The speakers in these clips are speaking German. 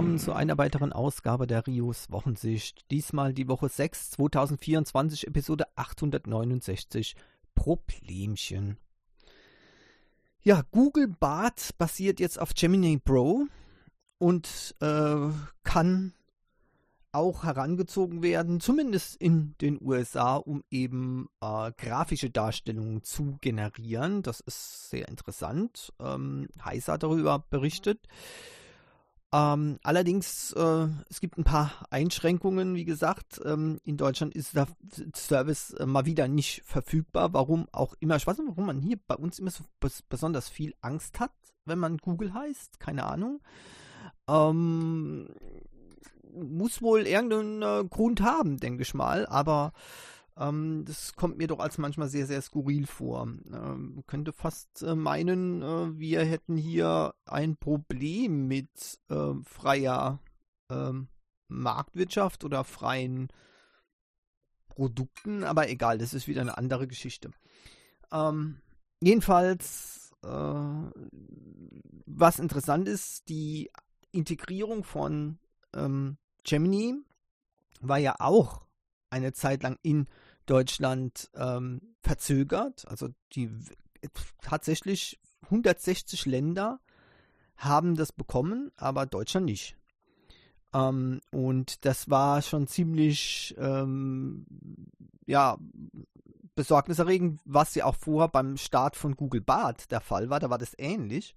willkommen zu einer weiteren Ausgabe der Rios Wochensicht. Diesmal die Woche 6, 2024, Episode 869, Problemchen. Ja, Google Bart basiert jetzt auf Gemini Pro und äh, kann auch herangezogen werden, zumindest in den USA, um eben äh, grafische Darstellungen zu generieren. Das ist sehr interessant. Ähm, hat darüber berichtet. Ähm, allerdings, äh, es gibt ein paar Einschränkungen, wie gesagt. Ähm, in Deutschland ist der Service äh, mal wieder nicht verfügbar. Warum auch immer. Ich weiß nicht, warum man hier bei uns immer so besonders viel Angst hat, wenn man Google heißt. Keine Ahnung. Ähm, muss wohl irgendeinen äh, Grund haben, denke ich mal, aber ähm, das kommt mir doch als manchmal sehr, sehr skurril vor. Ähm, könnte fast äh, meinen, äh, wir hätten hier ein Problem mit äh, freier ähm, Marktwirtschaft oder freien Produkten, aber egal, das ist wieder eine andere Geschichte. Ähm, jedenfalls, äh, was interessant ist, die Integrierung von ähm, Gemini war ja auch eine Zeit lang in Deutschland ähm, verzögert. Also die tatsächlich 160 Länder haben das bekommen, aber Deutschland nicht. Ähm, und das war schon ziemlich, ähm, ja, besorgniserregend, was ja auch vorher beim Start von Google Bart der Fall war. Da war das ähnlich.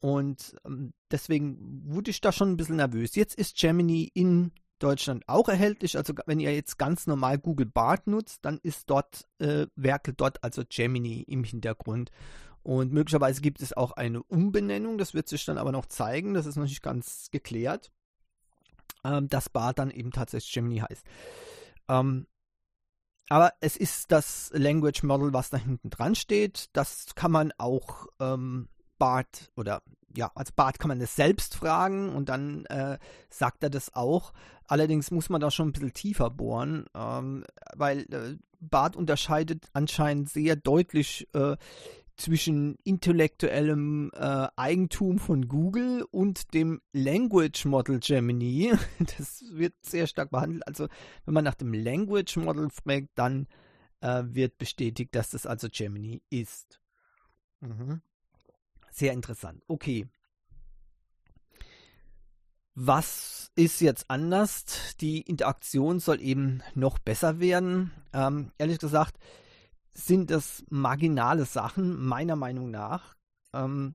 Und ähm, deswegen wurde ich da schon ein bisschen nervös. Jetzt ist Gemini in Deutschland auch erhältlich. Also wenn ihr jetzt ganz normal Google Bart nutzt, dann ist dort, äh, werkelt dort also Gemini im Hintergrund. Und möglicherweise gibt es auch eine Umbenennung, das wird sich dann aber noch zeigen, das ist noch nicht ganz geklärt, ähm, dass Bart dann eben tatsächlich Gemini heißt. Ähm, aber es ist das Language Model, was da hinten dran steht. Das kann man auch ähm, Bart oder ja, als Bart kann man das selbst fragen und dann äh, sagt er das auch. Allerdings muss man da schon ein bisschen tiefer bohren, ähm, weil äh, Bart unterscheidet anscheinend sehr deutlich äh, zwischen intellektuellem äh, Eigentum von Google und dem Language Model Gemini. Das wird sehr stark behandelt. Also wenn man nach dem Language Model fragt, dann äh, wird bestätigt, dass das also Gemini ist. Mhm. Sehr interessant. Okay. Was ist jetzt anders? Die Interaktion soll eben noch besser werden. Ähm, ehrlich gesagt sind das marginale Sachen, meiner Meinung nach. Ähm,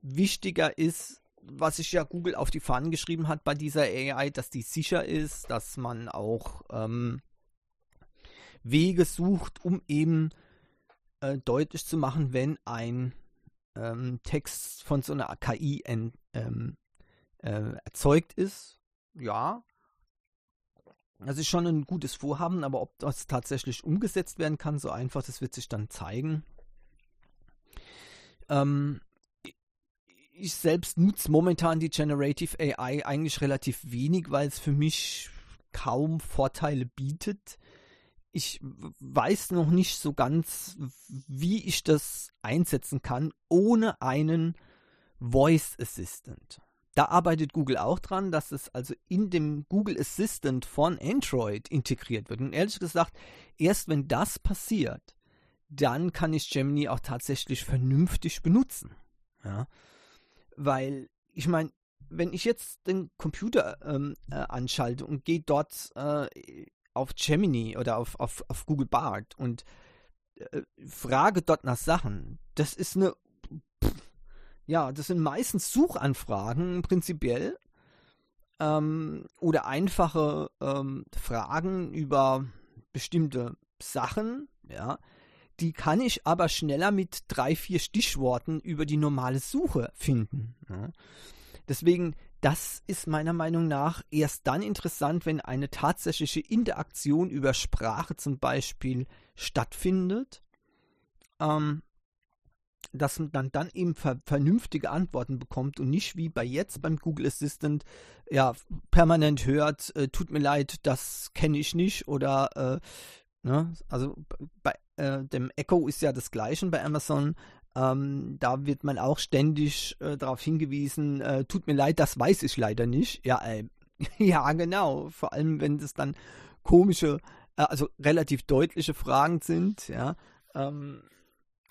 wichtiger ist, was sich ja Google auf die Fahnen geschrieben hat bei dieser AI, dass die sicher ist, dass man auch ähm, Wege sucht, um eben äh, deutlich zu machen, wenn ein ähm, Text von so einer KI en, ähm, äh, erzeugt ist. Ja. Das ist schon ein gutes Vorhaben, aber ob das tatsächlich umgesetzt werden kann, so einfach, das wird sich dann zeigen. Ähm, ich selbst nutze momentan die Generative AI eigentlich relativ wenig, weil es für mich kaum Vorteile bietet ich weiß noch nicht so ganz, wie ich das einsetzen kann, ohne einen Voice Assistant. Da arbeitet Google auch dran, dass es also in dem Google Assistant von Android integriert wird. Und ehrlich gesagt, erst wenn das passiert, dann kann ich Gemini auch tatsächlich vernünftig benutzen. Ja? Weil, ich meine, wenn ich jetzt den Computer ähm, äh, anschalte und gehe dort äh, auf Gemini oder auf, auf, auf Google Bart und äh, frage dort nach Sachen. Das ist eine, ja, das sind meistens Suchanfragen prinzipiell ähm, oder einfache ähm, Fragen über bestimmte Sachen, ja. Die kann ich aber schneller mit drei, vier Stichworten über die normale Suche finden. Ja. Deswegen das ist meiner Meinung nach erst dann interessant, wenn eine tatsächliche Interaktion über Sprache zum Beispiel stattfindet, ähm, dass man dann, dann eben ver vernünftige Antworten bekommt und nicht wie bei jetzt beim Google Assistant ja permanent hört, äh, tut mir leid, das kenne ich nicht oder äh, ne, also bei äh, dem Echo ist ja das gleiche bei Amazon, Ähm, da wird man auch ständig äh, darauf hingewiesen, äh, tut mir leid, das weiß ich leider nicht. Ja, äh, ja, genau. Vor allem, wenn es dann komische, äh, also relativ deutliche Fragen sind, ja. Ähm,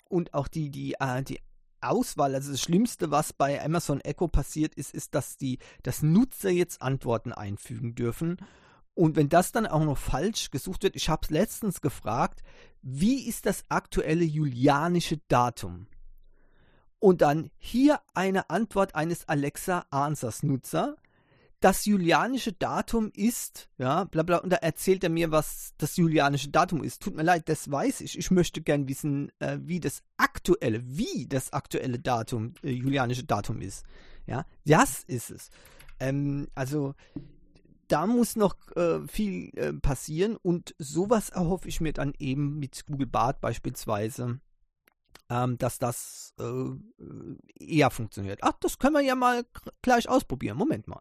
und auch die, die, äh, die Auswahl, also das Schlimmste, was bei Amazon Echo passiert ist, ist, dass die, dass Nutzer jetzt Antworten einfügen dürfen. Und wenn das dann auch noch falsch gesucht wird, ich habe es letztens gefragt, wie ist das aktuelle julianische Datum? Und dann hier eine Antwort eines Alexa Answers Nutzer. Das julianische Datum ist, ja, bla bla, und da erzählt er mir, was das julianische Datum ist. Tut mir leid, das weiß ich. Ich möchte gern wissen, äh, wie das aktuelle, wie das aktuelle Datum, äh, julianische Datum ist. Ja, das ist es. Ähm, also, da muss noch äh, viel äh, passieren und sowas erhoffe ich mir dann eben mit Google Bart beispielsweise, ähm, dass das äh, eher funktioniert. Ach, das können wir ja mal gleich ausprobieren. Moment mal.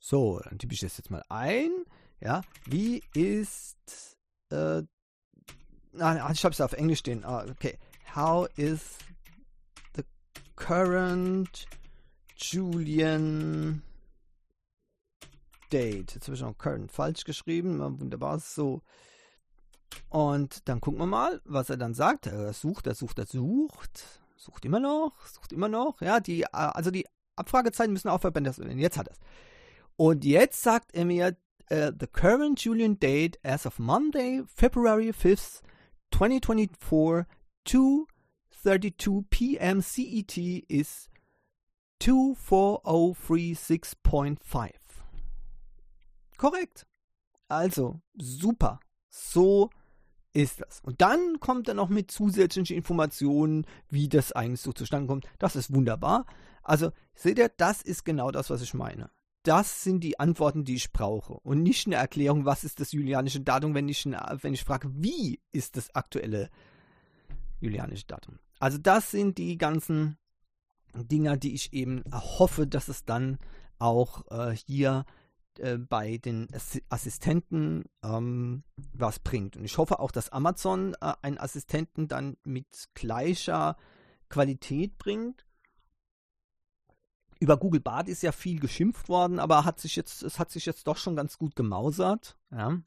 So, dann tippe ich das jetzt mal ein. Ja, wie ist äh, ah, ich habe es auf Englisch stehen. Ah, okay. How is the current Julian Date. Jetzt habe ich noch Current falsch geschrieben. Wunderbar. So. Und dann gucken wir mal, was er dann sagt. Er sucht, er sucht, er sucht. Sucht immer noch, sucht immer noch. Ja, die, also die Abfragezeiten müssen aufhören. Jetzt hat er es. Und jetzt sagt er mir, uh, the current Julian date as of Monday, February 5th, 2024, 2.32 p.m. CET is 24036.5. Korrekt. Also, super. So ist das. Und dann kommt er noch mit zusätzlichen Informationen, wie das eigentlich so zustande kommt. Das ist wunderbar. Also, seht ihr, das ist genau das, was ich meine. Das sind die Antworten, die ich brauche. Und nicht eine Erklärung, was ist das julianische Datum, wenn ich, wenn ich frage, wie ist das aktuelle julianische Datum. Also das sind die ganzen Dinger, die ich eben hoffe, dass es dann auch äh, hier äh, bei den Assistenten ähm, was bringt. Und ich hoffe auch, dass Amazon äh, einen Assistenten dann mit gleicher Qualität bringt. Über Google Bart ist ja viel geschimpft worden, aber hat sich jetzt, es hat sich jetzt doch schon ganz gut gemausert. Ja?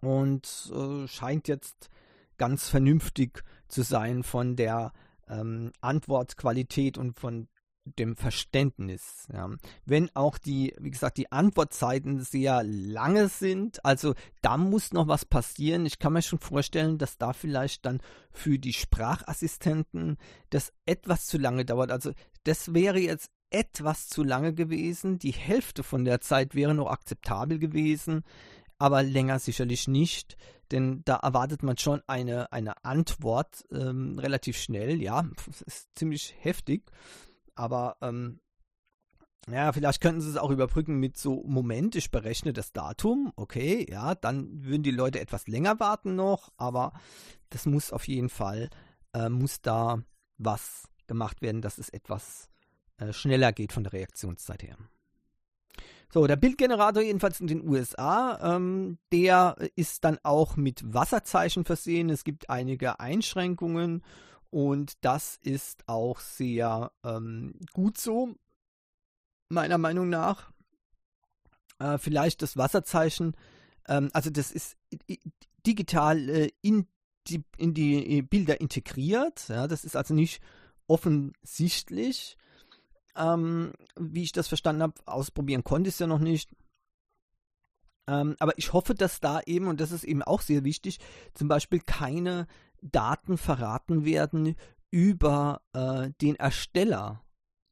Und äh, scheint jetzt ganz vernünftig zu sein von der ähm, Antwortqualität und von dem Verständnis. Ja. Wenn auch die, wie gesagt, die Antwortzeiten sehr lange sind, also da muss noch was passieren. Ich kann mir schon vorstellen, dass da vielleicht dann für die Sprachassistenten das etwas zu lange dauert. Also das wäre jetzt etwas zu lange gewesen. Die Hälfte von der Zeit wäre noch akzeptabel gewesen, aber länger sicherlich nicht, denn da erwartet man schon eine, eine Antwort ähm, relativ schnell. Ja, das ist ziemlich heftig. Aber ähm, ja, vielleicht könnten sie es auch überbrücken mit so, Moment, ich berechne das Datum, okay, ja, dann würden die Leute etwas länger warten noch, aber das muss auf jeden Fall, äh, muss da was gemacht werden, dass es etwas äh, schneller geht von der Reaktionszeit her. So, der Bildgenerator jedenfalls in den USA, ähm, der ist dann auch mit Wasserzeichen versehen. Es gibt einige Einschränkungen und das ist auch sehr ähm, gut so, meiner Meinung nach. Äh, vielleicht das Wasserzeichen, ähm, also das ist digital äh, in, die, in die Bilder integriert. Ja, das ist also nicht offensichtlich. Ähm, wie ich das verstanden habe, ausprobieren konnte ich es ja noch nicht. Ähm, aber ich hoffe, dass da eben, und das ist eben auch sehr wichtig, zum Beispiel keine Daten verraten werden über äh, den Ersteller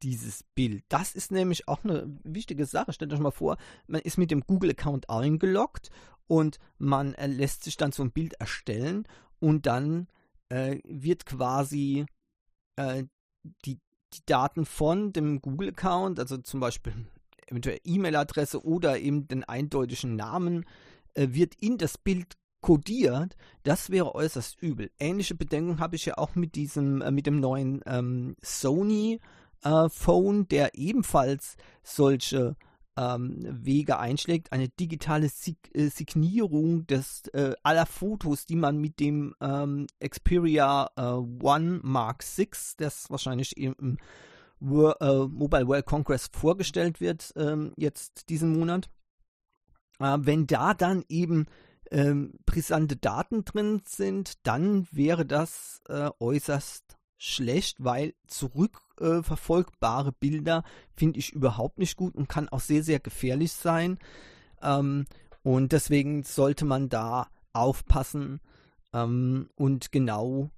dieses Bild. Das ist nämlich auch eine wichtige Sache. Stellt euch mal vor, man ist mit dem Google-Account eingeloggt und man äh, lässt sich dann so ein Bild erstellen und dann äh, wird quasi äh, die, die Daten von dem Google-Account, also zum Beispiel eventuell E-Mail-Adresse oder eben den eindeutigen Namen, äh, wird in das Bild kodiert, das wäre äußerst übel. Ähnliche Bedenken habe ich ja auch mit diesem, äh, mit dem neuen ähm, Sony äh, Phone, der ebenfalls solche ähm, Wege einschlägt, eine digitale Sig äh, Signierung des, äh, aller Fotos, die man mit dem ähm, Xperia äh, One Mark VI, das wahrscheinlich im Wor äh, Mobile World Congress vorgestellt wird, ähm, jetzt diesen Monat, wenn da dann eben ähm, brisante Daten drin sind, dann wäre das äh, äußerst schlecht, weil zurückverfolgbare äh, Bilder finde ich überhaupt nicht gut und kann auch sehr, sehr gefährlich sein. Ähm, und deswegen sollte man da aufpassen ähm, und genau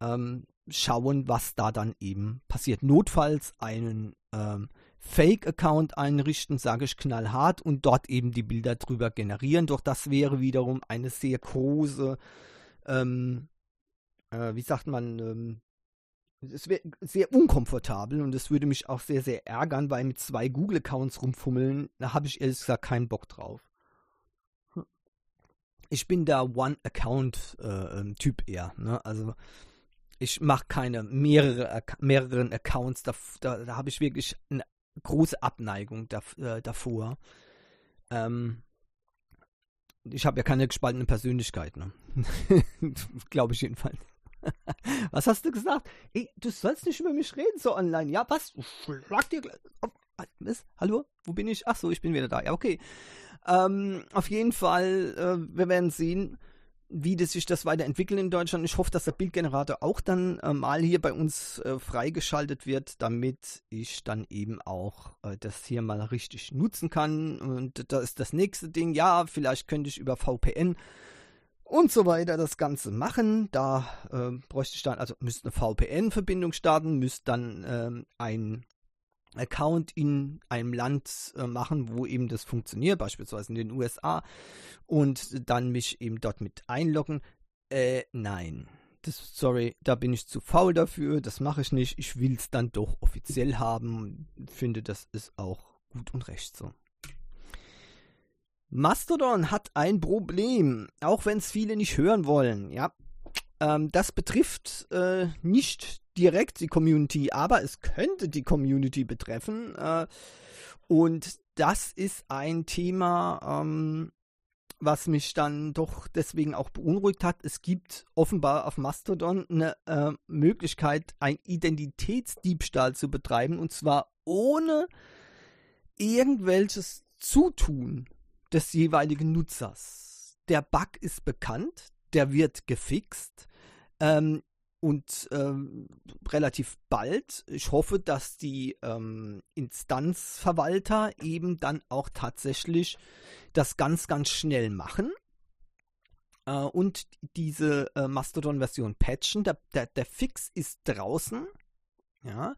ähm, schauen, was da dann eben passiert. Notfalls einen ähm, Fake-Account einrichten, sage ich knallhart, und dort eben die Bilder drüber generieren. Doch das wäre wiederum eine sehr große, ähm, äh, wie sagt man, ähm, es wäre sehr unkomfortabel und es würde mich auch sehr, sehr ärgern, weil mit zwei Google-Accounts rumfummeln, da habe ich ehrlich gesagt keinen Bock drauf. Ich bin da One-Account-Typ äh, eher. Ne? Also ich mache keine mehrere, mehreren Accounts, da, da, da habe ich wirklich eine große Abneigung da, äh, davor. Ähm, ich habe ja keine gespaltene Persönlichkeit, ne? Glaube ich jedenfalls. was hast du gesagt? Ey, du sollst nicht über mich reden so online. Ja, was? Schlag dir gleich. Oh, was? Hallo? Wo bin ich? Ach so, ich bin wieder da. Ja, okay. Ähm, auf jeden Fall, äh, wir werden sehen, wie das sich das weiterentwickelt in Deutschland. Ich hoffe, dass der Bildgenerator auch dann äh, mal hier bei uns äh, freigeschaltet wird, damit ich dann eben auch äh, das hier mal richtig nutzen kann. Und da ist das nächste Ding. Ja, vielleicht könnte ich über VPN und so weiter das Ganze machen. Da äh, bräuchte ich dann, also müsste eine VPN-Verbindung starten, müsste dann ähm, ein Account in einem Land äh, machen, wo eben das funktioniert, beispielsweise in den USA, und dann mich eben dort mit einloggen. Äh, nein. Das, sorry, da bin ich zu faul dafür, das mache ich nicht. Ich will es dann doch offiziell haben. Finde, das ist auch gut und recht so. Mastodon hat ein Problem, auch wenn es viele nicht hören wollen. Ja, ähm, das betrifft äh, nicht direkt die Community, aber es könnte die Community betreffen. Äh, und das ist ein Thema, ähm, was mich dann doch deswegen auch beunruhigt hat. Es gibt offenbar auf Mastodon eine äh, Möglichkeit, ein Identitätsdiebstahl zu betreiben und zwar ohne irgendwelches Zutun des jeweiligen Nutzers. Der Bug ist bekannt, der wird gefixt ähm, und ähm, relativ bald. Ich hoffe, dass die ähm, Instanzverwalter eben dann auch tatsächlich das ganz, ganz schnell machen äh, und diese äh, Mastodon-Version patchen. Der, der, der Fix ist draußen. Ja.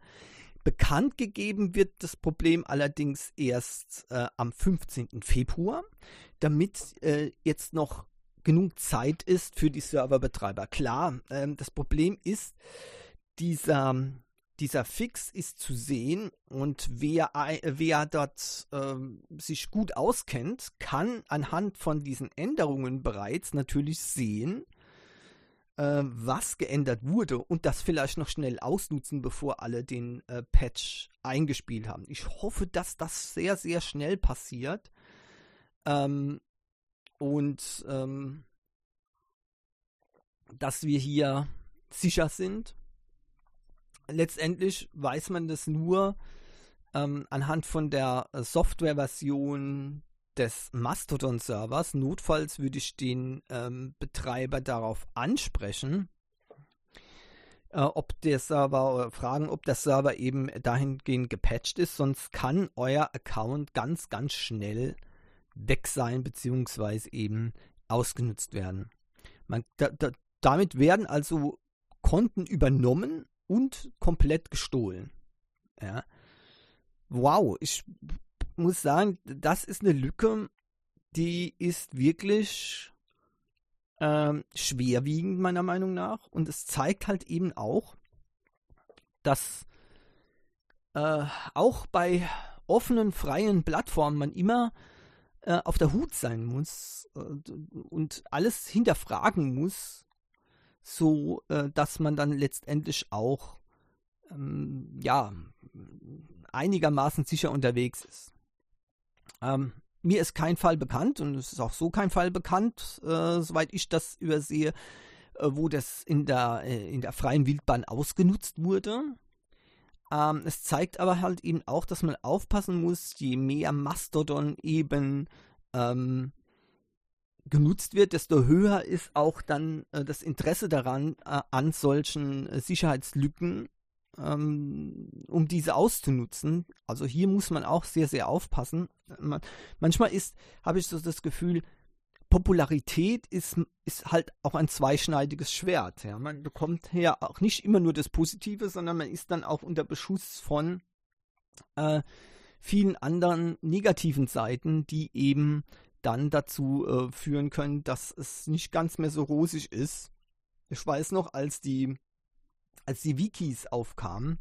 Bekannt gegeben wird das Problem allerdings erst äh, am 15. Februar, damit äh, jetzt noch genug Zeit ist für die Serverbetreiber. Klar, ähm, das Problem ist, dieser, dieser Fix ist zu sehen und wer, wer dort ähm, sich gut auskennt, kann anhand von diesen Änderungen bereits natürlich sehen, äh, was geändert wurde und das vielleicht noch schnell ausnutzen, bevor alle den äh, Patch eingespielt haben. Ich hoffe, dass das sehr, sehr schnell passiert. Ähm, und ähm, dass wir hier sicher sind. Letztendlich weiß man das nur ähm, anhand von der Softwareversion des Mastodon-Servers. Notfalls würde ich den ähm, Betreiber darauf ansprechen, äh, ob der Server äh, fragen, ob der Server eben dahingehend gepatcht ist. Sonst kann euer Account ganz, ganz schnell weg sein, beziehungsweise eben ausgenutzt werden. Man, da, da, damit werden also Konten übernommen und komplett gestohlen. Ja. Wow, ich muss sagen, das ist eine Lücke, die ist wirklich ähm, schwerwiegend meiner Meinung nach. Und es zeigt halt eben auch, dass äh, auch bei offenen, freien Plattformen man immer äh, auf der Hut sein muss äh, und alles hinterfragen muss, so äh, dass man dann letztendlich auch ähm, ja einigermaßen sicher unterwegs ist. Ähm, mir ist kein Fall bekannt und es ist auch so kein Fall bekannt, äh, soweit ich das übersehe, äh, wo das in der, äh, in der freien Wildbahn ausgenutzt wurde. Ähm, es zeigt aber halt eben auch, dass man aufpassen muss, je mehr Mastodon eben ähm, genutzt wird, desto höher ist auch dann äh, das Interesse daran, äh, an solchen äh, Sicherheitslücken, ähm, um diese auszunutzen. Also hier muss man auch sehr, sehr aufpassen. Man, manchmal ist, habe ich so das Gefühl, Popularität ist, ist halt auch ein zweischneidiges Schwert. Ja. Man bekommt ja auch nicht immer nur das Positive, sondern man ist dann auch unter Beschuss von äh, vielen anderen negativen Seiten, die eben dann dazu äh, führen können, dass es nicht ganz mehr so rosig ist. Ich weiß noch, als die, als die Wikis aufkamen,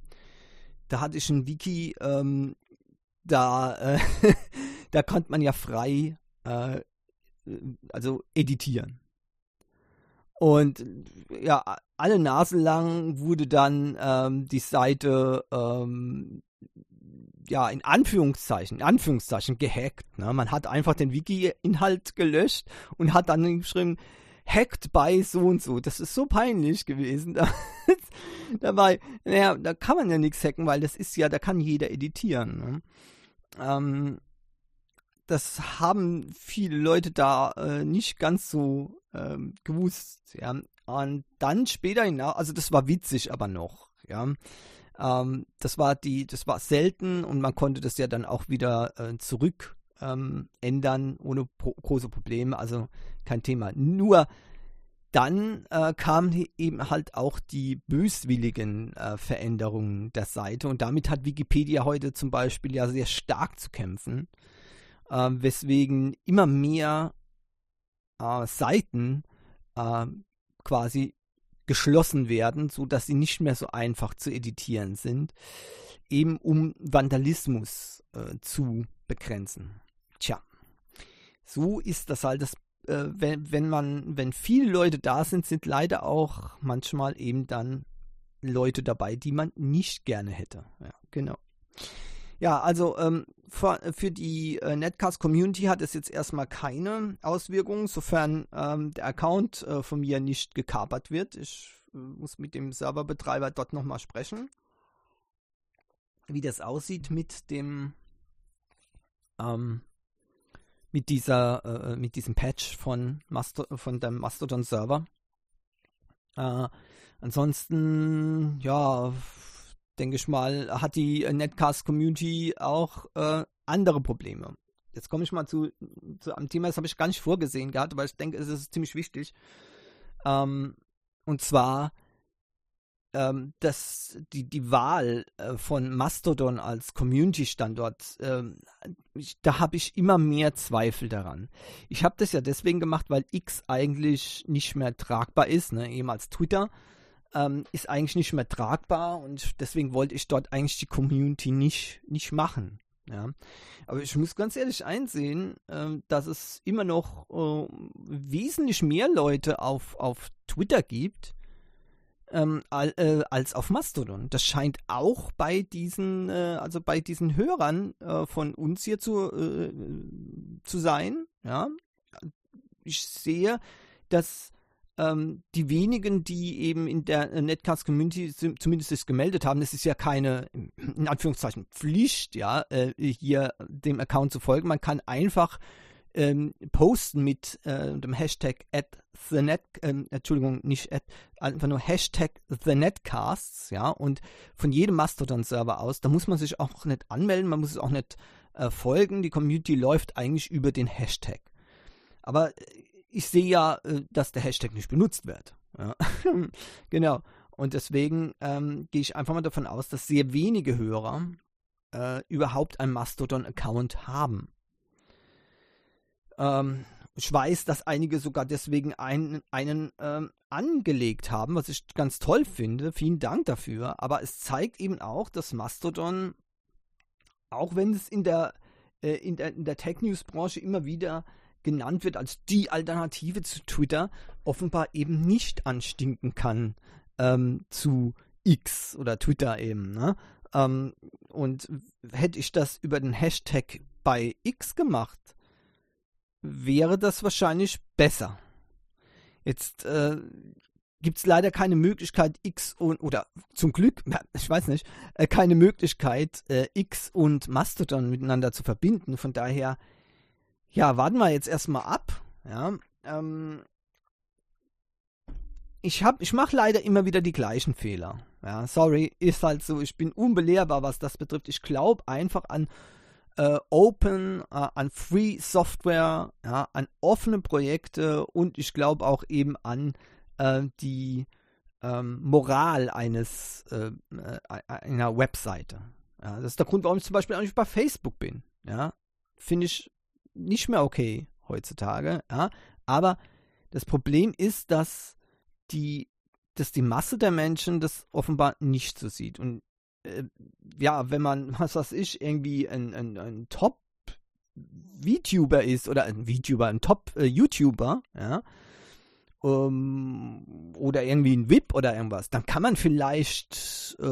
da hatte ich ein Wiki, ähm, da, äh, da konnte man ja frei, äh, also editieren. Und ja, alle Nase lang wurde dann ähm, die Seite ähm, ja, in Anführungszeichen, in Anführungszeichen gehackt. Ne? Man hat einfach den Wiki-Inhalt gelöscht und hat dann geschrieben, hacked by so und so. Das ist so peinlich gewesen. Dabei, naja, da kann man ja nichts hacken, weil das ist ja, da kann jeder editieren. Ne? Ähm, das haben viele Leute da äh, nicht ganz so ähm, gewusst. Ja? Und dann später hinaus, also das war witzig aber noch. Ja, ähm, das war die, das war selten und man konnte das ja dann auch wieder äh, zurück ähm, ändern ohne pro große Probleme. Also kein Thema. Nur dann äh, kamen eben halt auch die böswilligen äh, Veränderungen der Seite und damit hat Wikipedia heute zum Beispiel ja sehr stark zu kämpfen, äh, weswegen immer mehr äh, Seiten äh, quasi geschlossen werden, so dass sie nicht mehr so einfach zu editieren sind, eben um Vandalismus äh, zu begrenzen. Tja, so ist das halt das äh, wenn, wenn man, wenn viele Leute da sind, sind leider auch manchmal eben dann Leute dabei, die man nicht gerne hätte. Ja, genau. Ja, also ähm, für, für, die äh, Netcast-Community hat es jetzt erstmal keine Auswirkungen, sofern ähm, der Account äh, von mir nicht gekapert wird. Ich äh, muss mit dem Serverbetreiber dort nochmal sprechen, wie das aussieht mit dem ähm, mit dieser äh, mit diesem Patch von Masto von dem Mastodon Server. Äh, ansonsten ja denke ich mal, hat die Netcast-Community auch äh, andere Probleme. Jetzt komme ich mal zu, zu einem Thema, das habe ich gar nicht vorgesehen gehabt, aber ich denke, es ist ziemlich wichtig. Ähm, und zwar ähm, dass die, die Wahl äh, von Mastodon als Community-Standort, ähm, da habe ich immer mehr Zweifel daran. Ich habe das ja deswegen gemacht, weil X eigentlich nicht mehr tragbar ist, ne, ehemals Twitter ähm, ist eigentlich nicht mehr tragbar und deswegen wollte ich dort eigentlich die Community nicht, nicht machen. Ja. Aber ich muss ganz ehrlich einsehen, äh, dass es immer noch äh, wesentlich mehr Leute auf, auf Twitter gibt, ähm, äh, als auf Mastodon. Das scheint auch bei diesen, äh, also bei diesen Hörern äh, von uns hier zu, äh, zu sein. Ja. Ich sehe, dass ähm, die wenigen, die eben in der äh, Netcast-Community zumindest sich gemeldet haben, es ist ja keine, in Anführungszeichen, Pflicht, ja, äh, hier dem Account zu folgen. Man kann einfach ähm, posten mit äh, dem Hashtag at the net, ähm, Entschuldigung, nicht at, einfach nur Hashtag the netcasts, ja, und von jedem Mastodon-Server aus, da muss man sich auch nicht anmelden, man muss es auch nicht äh, folgen, die Community läuft eigentlich über den Hashtag. Aber äh, ich sehe ja, äh, dass der Hashtag nicht benutzt wird. Ja. genau. Und deswegen ähm, gehe ich einfach mal davon aus, dass sehr wenige Hörer äh, überhaupt einen Mastodon-Account haben. Ähm, ich weiß, dass einige sogar deswegen einen, einen ähm, angelegt haben, was ich ganz toll finde. Vielen Dank dafür. Aber es zeigt eben auch, dass Mastodon, auch wenn es in der, äh, in der, in der Tech-News-Branche immer wieder genannt wird als die Alternative zu Twitter, offenbar eben nicht anstinken kann ähm, zu X oder Twitter eben. Ne? Ähm, und hätte ich das über den Hashtag bei X gemacht, wäre das wahrscheinlich besser. Jetzt äh, gibt es leider keine Möglichkeit, X und, oder zum Glück, ich weiß nicht, äh, keine Möglichkeit, äh, X und Mastodon miteinander zu verbinden. Von daher, ja, warten wir jetzt erstmal ab. Ja, ähm, ich ich mache leider immer wieder die gleichen Fehler. Ja, sorry, ist halt so. Ich bin unbelehrbar, was das betrifft. Ich glaube einfach an äh, Open, äh, an Free Software, ja, an offene Projekte und ich glaube auch eben an äh, die ähm, Moral eines äh, äh, einer Webseite. Ja, das ist der Grund, warum ich zum Beispiel auch nicht bei Facebook bin. Ja, finde ich nicht mehr okay heutzutage. Ja, aber das Problem ist, dass die, dass die Masse der Menschen das offenbar nicht so sieht. Und äh, ja, wenn man, was weiß ich, irgendwie ein, ein, ein Top-VTuber ist oder ein VTuber, ein Top-YouTuber, ja, ähm, oder irgendwie ein VIP oder irgendwas, dann kann man vielleicht äh,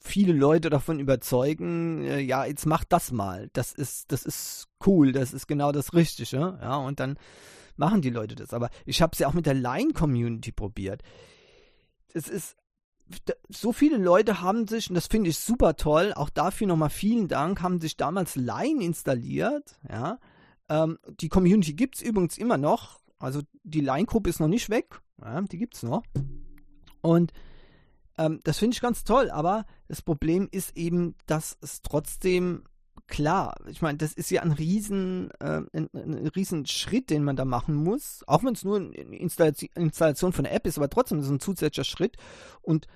viele Leute davon überzeugen, äh, ja, jetzt macht das mal. Das ist, das ist cool, das ist genau das Richtige, ja, und dann machen die Leute das. Aber ich habe es ja auch mit der Line-Community probiert. Es ist so viele Leute haben sich, und das finde ich super toll, auch dafür nochmal vielen Dank, haben sich damals Line installiert. Ja. Ähm, die Community gibt es übrigens immer noch. Also die Line-Gruppe ist noch nicht weg. Ja, die gibt es noch. Und ähm, das finde ich ganz toll, aber das Problem ist eben, dass es trotzdem klar, ich meine, das ist ja ein riesen, äh, ein, ein riesen Schritt, den man da machen muss, auch wenn es nur eine Installation, von der App ist, aber trotzdem ist es ein zusätzlicher Schritt und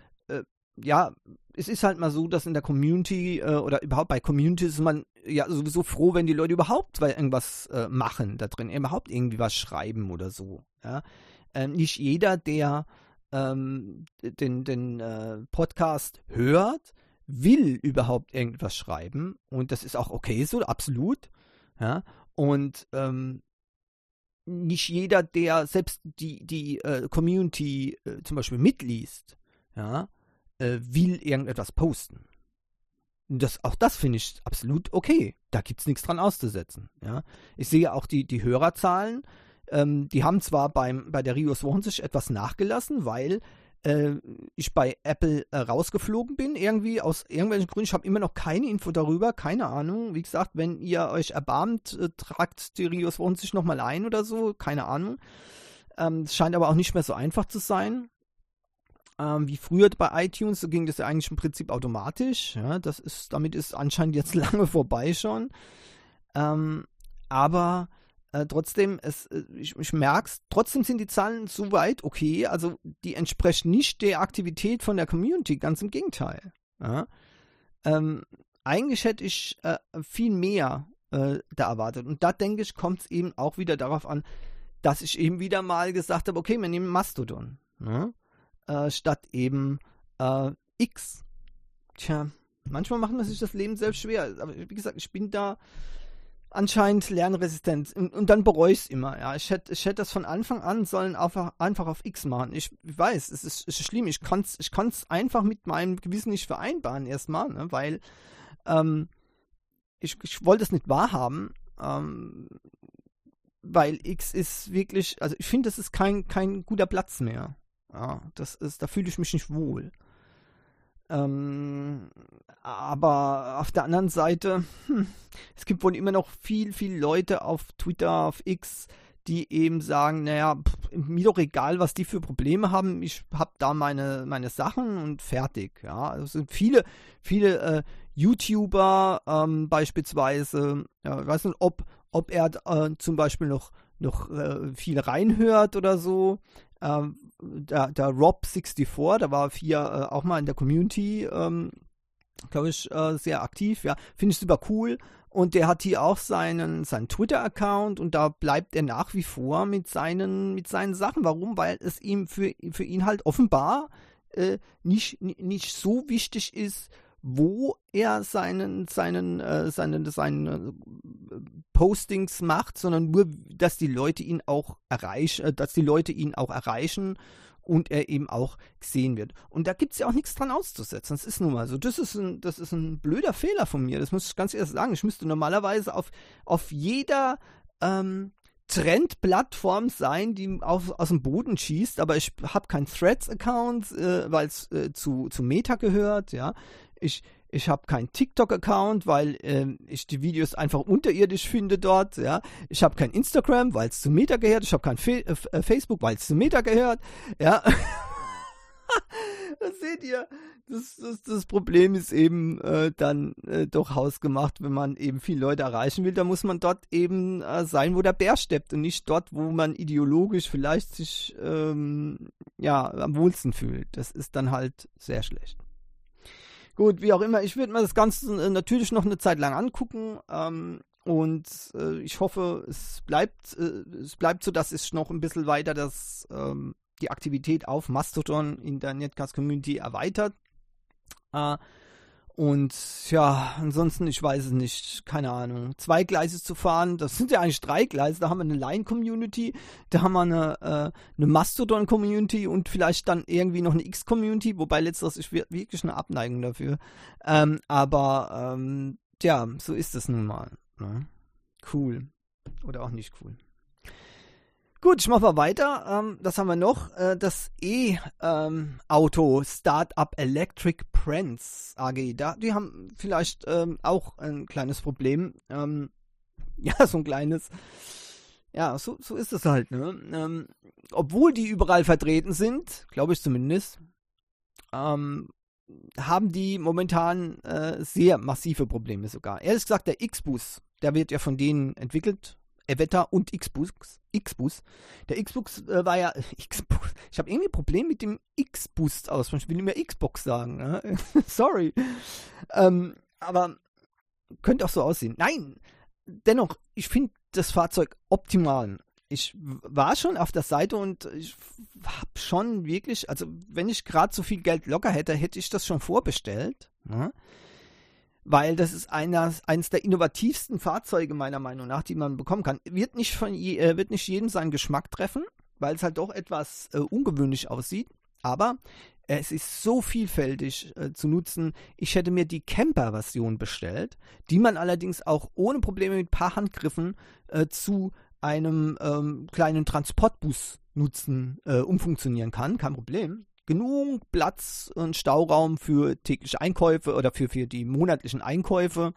ja, es ist halt mal so, dass in der Community äh, oder überhaupt bei Communities ist man ja sowieso froh, wenn die Leute überhaupt irgendwas äh, machen da drin, überhaupt irgendwie was schreiben oder so. Ja? Ähm, nicht jeder, der ähm, den, den äh, Podcast hört, will überhaupt irgendwas schreiben und das ist auch okay so, absolut. Ja, und ähm, nicht jeder, der selbst die, die äh, Community äh, zum Beispiel mitliest, ja, äh, will irgendetwas posten. Das, auch das finde ich absolut okay. Da gibt es nichts dran auszusetzen. Ja. Ich sehe auch die, die Hörerzahlen, ähm, die haben zwar beim, bei der Rios Wochen sich etwas nachgelassen, weil äh, ich bei Apple äh, rausgeflogen bin, irgendwie aus irgendwelchen Gründen. Ich habe immer noch keine Info darüber, keine Ahnung. Wie gesagt, wenn ihr euch erbarmt, äh, tragt die Rios Wochen sich nochmal ein oder so, keine Ahnung. Ähm, es scheint aber auch nicht mehr so einfach zu sein. Ähm, wie früher bei iTunes, so ging das ja eigentlich im Prinzip automatisch. Ja, das ist, damit ist anscheinend jetzt lange vorbei schon. Ähm, aber äh, trotzdem, es, äh, ich, ich merke es, trotzdem sind die Zahlen soweit okay. Also die entsprechen nicht der Aktivität von der Community, ganz im Gegenteil. Ja? Ähm, eigentlich hätte ich äh, viel mehr äh, da erwartet. Und da denke ich, kommt es eben auch wieder darauf an, dass ich eben wieder mal gesagt habe, okay, wir nehmen Mastodon. Ne? Äh, statt eben äh, X. Tja, manchmal macht man sich das Leben selbst schwer. Aber wie gesagt, ich bin da anscheinend lernresistent. Und, und dann bereue ich es immer. Ja, ich hätte ich hätt das von Anfang an sollen einfach, einfach auf X machen. Ich weiß, es ist, ist schlimm. Ich kann es ich kann's einfach mit meinem Gewissen nicht vereinbaren erstmal, ne, weil ähm, ich, ich wollte es nicht wahrhaben. Ähm, weil X ist wirklich, also ich finde, das ist kein, kein guter Platz mehr. Ja, das ist, da fühle ich mich nicht wohl. Ähm, aber auf der anderen Seite, hm, es gibt wohl immer noch viel, viel Leute auf Twitter, auf X, die eben sagen, naja, pff, mir doch egal, was die für Probleme haben, ich habe da meine, meine Sachen und fertig. Ja, es sind viele, viele äh, YouTuber ähm, beispielsweise, ja, ich weiß nicht, ob, ob er äh, zum Beispiel noch, noch äh, viel reinhört oder so. Ähm, der, der Rob64, da war vier äh, auch mal in der Community, ähm, glaube ich, äh, sehr aktiv. Ja, finde ich super cool. Und der hat hier auch seinen, seinen Twitter-Account und da bleibt er nach wie vor mit seinen, mit seinen Sachen. Warum? Weil es ihm für, für ihn halt offenbar äh, nicht, nicht so wichtig ist, wo er seinen, seinen, äh, seinen, seine äh, Postings macht, sondern nur, dass die Leute ihn auch erreichen, äh, dass die Leute ihn auch erreichen und er eben auch gesehen wird. Und da gibt es ja auch nichts dran auszusetzen. Das ist nun mal so. Das ist ein, das ist ein blöder Fehler von mir. Das muss ich ganz ehrlich sagen. Ich müsste normalerweise auf, auf jeder ähm, Trendplattform sein, die auf, aus dem Boden schießt, aber ich habe keinen Threads-Account, äh, weil es äh, zu, zu Meta gehört, ja. Ich, ich habe keinen TikTok-Account, weil äh, ich die Videos einfach unterirdisch finde dort, ja. Ich habe kein Instagram, weil es zu Meta gehört. Ich habe kein Fe äh, Facebook, weil es zu Meta gehört, ja. das seht ihr. Das, das, das Problem ist eben äh, dann äh, doch hausgemacht, wenn man eben viele Leute erreichen will, da muss man dort eben äh, sein, wo der Bär steppt und nicht dort, wo man ideologisch vielleicht sich ähm, ja am wohlsten fühlt. Das ist dann halt sehr schlecht. Gut, wie auch immer, ich würde mir das Ganze äh, natürlich noch eine Zeit lang angucken. Ähm, und äh, ich hoffe, es bleibt, äh, es bleibt so, dass ich noch ein bisschen weiter das ähm, die Aktivität auf Mastodon in der Netcast Community erweitert. Äh, und ja, ansonsten, ich weiß es nicht, keine Ahnung. Zwei Gleise zu fahren, das sind ja eigentlich drei Gleise. Da haben wir eine Line-Community, da haben wir eine, äh, eine Mastodon-Community und vielleicht dann irgendwie noch eine X-Community, wobei letzteres ist wirklich eine Abneigung dafür. Ähm, aber ähm, ja, so ist es nun mal. Ne? Cool. Oder auch nicht cool. Gut, ich mache mal weiter. Ähm, das haben wir noch. Äh, das E-Auto ähm, Startup Electric Prince AG. Da, die haben vielleicht ähm, auch ein kleines Problem. Ähm, ja, so ein kleines. Ja, so, so ist es halt. Ne? Ähm, obwohl die überall vertreten sind, glaube ich zumindest, ähm, haben die momentan äh, sehr massive Probleme sogar. Ehrlich gesagt, der X-Bus, der wird ja von denen entwickelt Evetta und Xboost. Xboost. Der Xbox äh, war ja. Xbox. Ich habe irgendwie ein Problem mit dem X-Boost aus. Ich will nicht mehr Xbox sagen. Ne? Sorry. Ähm, aber könnte auch so aussehen. Nein, dennoch, ich finde das Fahrzeug optimal. Ich war schon auf der Seite und ich habe schon wirklich, also wenn ich gerade so viel Geld locker hätte, hätte ich das schon vorbestellt. Ne? Weil das ist einer, eines der innovativsten Fahrzeuge meiner Meinung nach, die man bekommen kann. Wird nicht, von je, äh, wird nicht jedem seinen Geschmack treffen, weil es halt doch etwas äh, ungewöhnlich aussieht. Aber es ist so vielfältig äh, zu nutzen. Ich hätte mir die Camper-Version bestellt, die man allerdings auch ohne Probleme mit ein paar Handgriffen äh, zu einem ähm, kleinen Transportbus nutzen, äh, umfunktionieren kann. Kein Problem genug Platz und Stauraum für tägliche Einkäufe oder für, für die monatlichen Einkäufe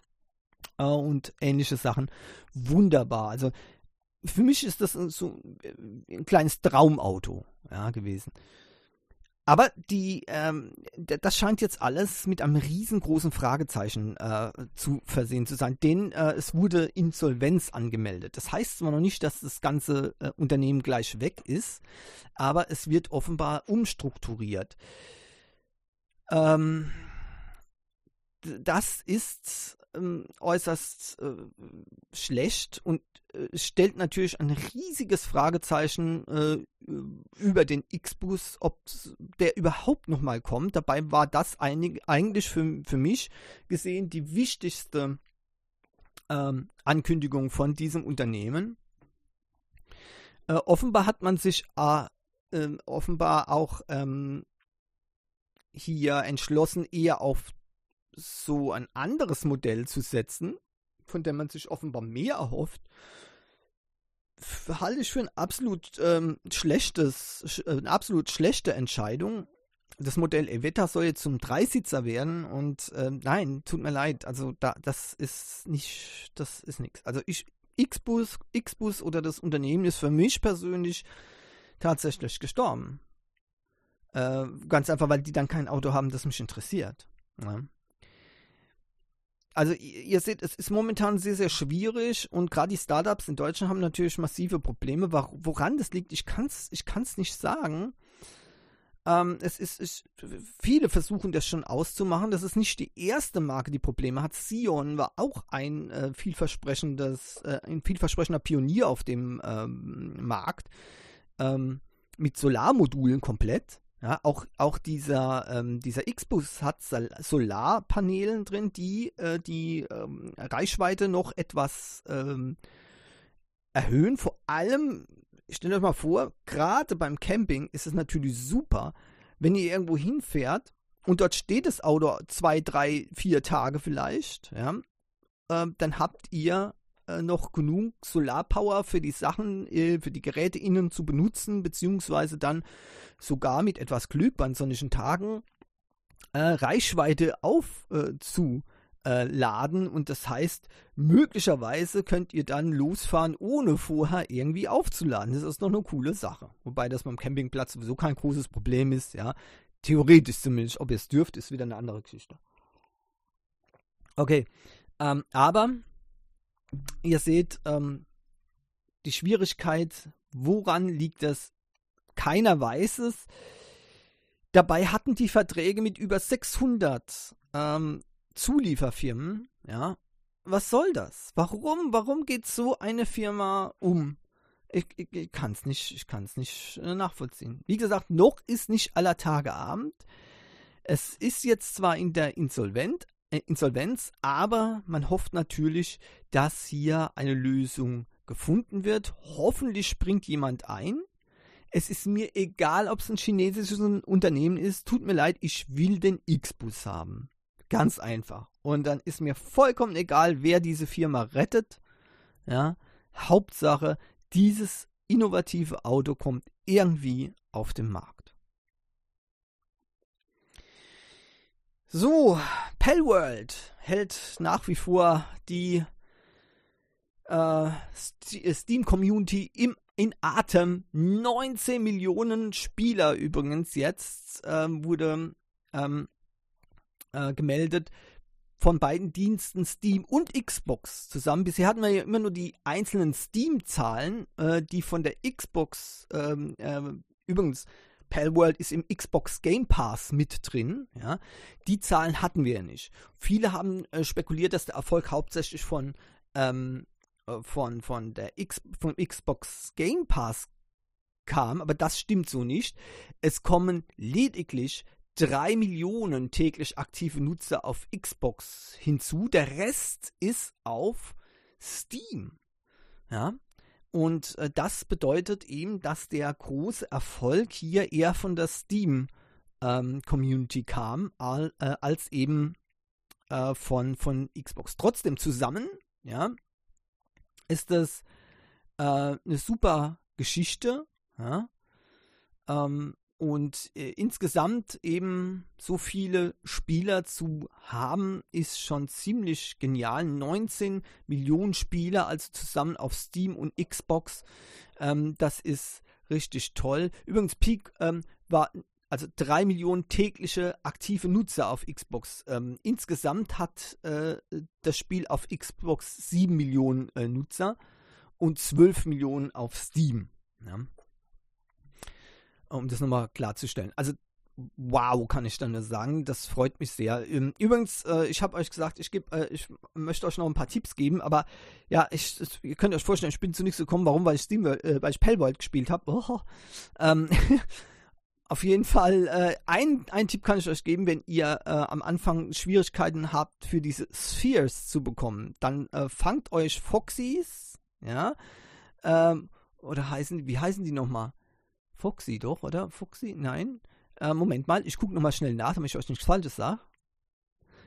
äh, und ähnliche Sachen. Wunderbar. Also für mich ist das so äh, ein kleines Traumauto ja, gewesen. Aber die, ähm, das scheint jetzt alles mit einem riesengroßen Fragezeichen äh, zu versehen zu sein, denn äh, es wurde Insolvenz angemeldet. Das heißt zwar noch nicht, dass das ganze äh, Unternehmen gleich weg ist, aber es wird offenbar umstrukturiert. Ähm, das ist ähm, äußerst äh, schlecht und äh, stellt natürlich ein riesiges Fragezeichen äh, über den X-Bus, ob der überhaupt nochmal kommt. Dabei war das einig, eigentlich für, für mich gesehen die wichtigste ähm, Ankündigung von diesem Unternehmen. Äh, offenbar hat man sich äh, offenbar auch ähm, hier entschlossen, eher auf so ein anderes Modell zu setzen, von dem man sich offenbar mehr erhofft, halte ich für ein absolut ähm, schlechtes, äh, eine absolut schlechte Entscheidung. Das Modell Evetta soll jetzt zum Dreisitzer werden und äh, nein, tut mir leid, also da, das ist nicht, das ist nichts. Also ich, Xbus, Xbus oder das Unternehmen ist für mich persönlich tatsächlich gestorben. Äh, ganz einfach, weil die dann kein Auto haben, das mich interessiert. Ja also ihr seht, es ist momentan sehr, sehr schwierig und gerade die Startups in Deutschland haben natürlich massive Probleme. Woran das liegt, ich kann es ich kann's nicht sagen. Ähm, es ist, ich, viele versuchen das schon auszumachen. Das ist nicht die erste Marke, die Probleme hat. Sion war auch ein äh, vielversprechendes, äh, ein vielversprechender Pionier auf dem ähm, Markt ähm, mit Solarmodulen komplett. Ja, auch, auch dieser, ähm, dieser X-Bus hat Solarpanelen drin, die äh, die ähm, Reichweite noch etwas ähm, erhöhen. Vor allem stellt euch mal vor, gerade beim Camping ist es natürlich super, wenn ihr irgendwo hinfährt und dort steht das Auto zwei, drei, vier Tage vielleicht, ja, äh, dann habt ihr noch genug Solarpower für die Sachen, äh, für die Geräte innen zu benutzen, beziehungsweise dann sogar mit etwas Glück an sonnigen Tagen äh, Reichweite aufzuladen. Äh, und das heißt, möglicherweise könnt ihr dann losfahren, ohne vorher irgendwie aufzuladen. Das ist noch eine coole Sache. Wobei das beim Campingplatz sowieso kein großes Problem ist, ja. Theoretisch zumindest. Ob ihr es dürft, ist wieder eine andere Geschichte. Okay. Ähm, aber ihr seht, ähm, die Schwierigkeit, woran liegt das? Keiner weiß es. Dabei hatten die Verträge mit über 600 ähm, Zulieferfirmen, ja. Was soll das? Warum? Warum geht so eine Firma um? Ich, ich, ich kann es nicht, ich kann's nicht äh, nachvollziehen. Wie gesagt, noch ist nicht aller Tage Abend. Es ist jetzt zwar in der Insolvent, Insolvenz, aber man hofft natürlich, dass hier eine Lösung gefunden wird. Hoffentlich springt jemand ein. Es ist mir egal, ob es ein chinesisches Unternehmen ist. Tut mir leid, ich will den X-Bus haben. Ganz einfach. Und dann ist mir vollkommen egal, wer diese Firma rettet. Ja, Hauptsache, dieses innovative Auto kommt irgendwie auf den Markt. So, Pellworld hält nach wie vor die äh, Steam-Community im in Atem. 19 Millionen Spieler übrigens jetzt ähm, wurde ähm, äh, gemeldet von beiden Diensten Steam und Xbox zusammen. Bisher hatten wir ja immer nur die einzelnen Steam-Zahlen, äh, die von der Xbox ähm, äh, übrigens Palworld ist im Xbox Game Pass mit drin. Ja. Die Zahlen hatten wir ja nicht. Viele haben äh, spekuliert, dass der Erfolg hauptsächlich von, ähm, äh, von, von der X, vom Xbox Game Pass kam, aber das stimmt so nicht. Es kommen lediglich 3 Millionen täglich aktive Nutzer auf Xbox hinzu. Der Rest ist auf Steam. Ja, und äh, das bedeutet eben, dass der große Erfolg hier eher von der Steam-Community ähm, kam, all, äh, als eben äh, von, von Xbox. Trotzdem zusammen, ja, ist das äh, eine super Geschichte. Ja? Ähm, und äh, insgesamt eben so viele Spieler zu haben, ist schon ziemlich genial. 19 Millionen Spieler, also zusammen auf Steam und Xbox. Ähm, das ist richtig toll. Übrigens, Peak ähm, war also 3 Millionen tägliche aktive Nutzer auf Xbox. Ähm, insgesamt hat äh, das Spiel auf Xbox 7 Millionen äh, Nutzer und 12 Millionen auf Steam. Ja um das nochmal klarzustellen. Also wow, kann ich dann nur sagen. Das freut mich sehr. Ähm, übrigens, äh, ich habe euch gesagt, ich, geb, äh, ich möchte euch noch ein paar Tipps geben, aber ja, ich, ihr könnt euch vorstellen, ich bin zu nichts gekommen. Warum? Weil ich Steam, äh, weil ich Pellworld gespielt habe. Oh, ähm, auf jeden Fall, äh, ein, ein Tipp kann ich euch geben, wenn ihr äh, am Anfang Schwierigkeiten habt, für diese Spheres zu bekommen, dann äh, fangt euch Foxys, ja, ähm, oder heißen, wie heißen die nochmal? Foxy doch, oder? Foxy? Nein. Äh, Moment mal, ich gucke nochmal schnell nach, damit ich euch nichts Falsches sage.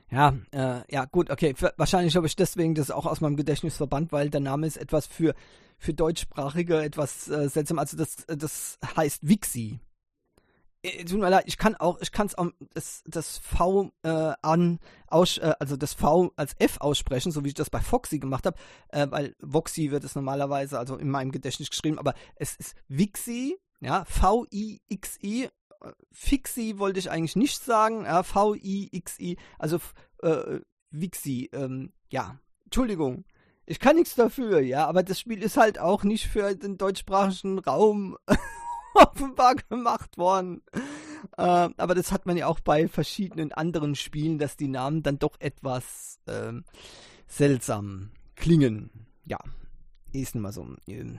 Ja, äh, ja, gut, okay. Für, wahrscheinlich habe ich deswegen das auch aus meinem Gedächtnis verbannt, weil der Name ist etwas für, für Deutschsprachige etwas äh, seltsam. Also das, das heißt Wixi. Äh, tut mir leid, ich kann auch, ich kann es auch das, das V äh, an, aus, äh, also das V als F aussprechen, so wie ich das bei Foxy gemacht habe, äh, weil Voxy wird es normalerweise, also in meinem Gedächtnis geschrieben, aber es ist Wixi ja, V-I-X-I. Fixi wollte ich eigentlich nicht sagen. Ja, V-I-X-I. Also äh, Wixi. Ähm, ja, Entschuldigung. Ich kann nichts dafür, ja, aber das Spiel ist halt auch nicht für den deutschsprachigen Raum offenbar gemacht worden. Äh, aber das hat man ja auch bei verschiedenen anderen Spielen, dass die Namen dann doch etwas äh, seltsam klingen. Ja, ist nun mal so. Äh,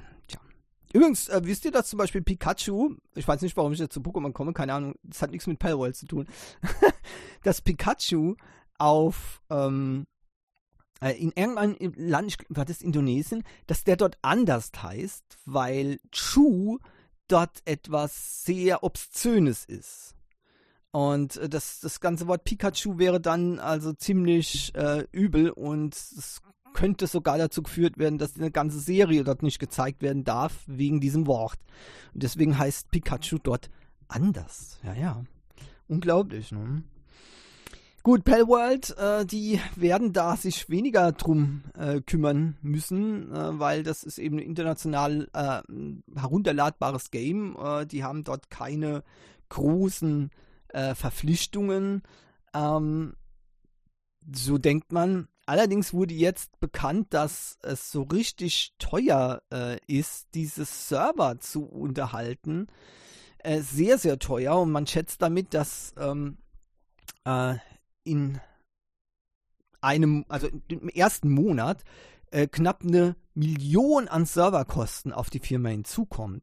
Übrigens, äh, wisst ihr, dass zum Beispiel Pikachu, ich weiß nicht, warum ich jetzt zu Pokémon komme, keine Ahnung, das hat nichts mit Palworld zu tun, dass Pikachu auf, ähm, äh, in irgendeinem Land, ich war das Indonesien, dass der dort anders heißt, weil Chu dort etwas sehr Obszönes ist. Und äh, das, das ganze Wort Pikachu wäre dann also ziemlich äh, übel und es könnte sogar dazu geführt werden, dass eine ganze Serie dort nicht gezeigt werden darf, wegen diesem Wort. Und deswegen heißt Pikachu dort anders. Ja, ja. Unglaublich, ne? Gut, Palworld, äh, die werden da sich weniger drum äh, kümmern müssen, äh, weil das ist eben ein international äh, herunterladbares Game. Äh, die haben dort keine großen äh, Verpflichtungen. Ähm, so denkt man. Allerdings wurde jetzt bekannt, dass es so richtig teuer ist, diese Server zu unterhalten. sehr, sehr teuer und man schätzt damit, dass ähm, in einem, also im ersten Monat äh, knapp eine Million an Serverkosten auf die Firma hinzukommt.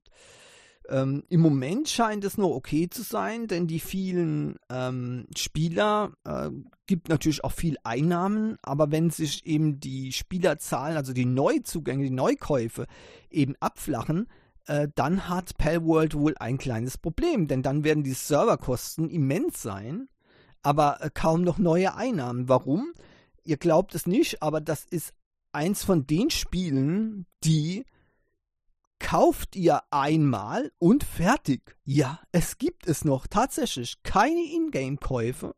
Ähm, Im Moment scheint es noch okay zu sein, denn die vielen ähm, Spieler äh, gibt natürlich auch viel Einnahmen, aber wenn sich eben die Spielerzahlen, also die Neuzugänge, die Neukäufe eben abflachen, äh, dann hat Palworld wohl ein kleines Problem, denn dann werden die Serverkosten immens sein aber äh, kaum noch neue Einnahmen. Warum? Ihr glaubt es nicht, aber das ist eins von den Spielen, die kauft ihr einmal und fertig. Ja, es gibt es noch tatsächlich keine Ingame-Käufe.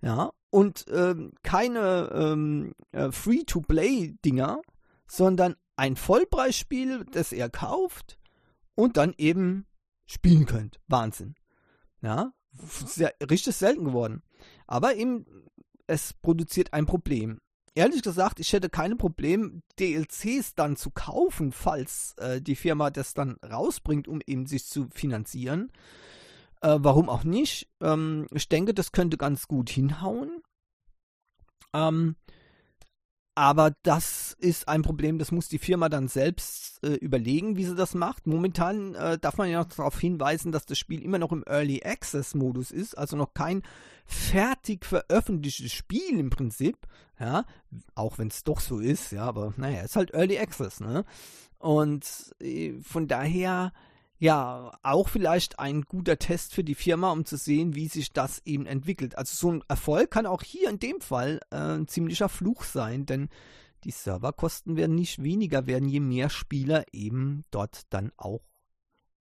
Ja, und ähm, keine ähm, äh, Free-to-Play-Dinger, sondern ein Vollpreisspiel, das ihr kauft und dann eben spielen könnt. Wahnsinn. Ja, sehr, richtig selten geworden. Aber eben, es produziert ein Problem. Ehrlich gesagt, ich hätte keine Problem, DLCs dann zu kaufen, falls äh, die Firma das dann rausbringt, um eben sich zu finanzieren. Äh, warum auch nicht? Ähm, ich denke, das könnte ganz gut hinhauen. Ähm, aber das ist ein Problem, das muss die Firma dann selbst äh, überlegen, wie sie das macht. Momentan äh, darf man ja noch darauf hinweisen, dass das Spiel immer noch im Early Access Modus ist, also noch kein fertig veröffentlichtes Spiel im Prinzip. Ja, auch wenn es doch so ist, ja, aber naja, ist halt Early Access, ne? Und äh, von daher ja, auch vielleicht ein guter Test für die Firma, um zu sehen, wie sich das eben entwickelt. Also so ein Erfolg kann auch hier in dem Fall äh, ein ziemlicher Fluch sein, denn die Serverkosten werden nicht weniger werden, je mehr Spieler eben dort dann auch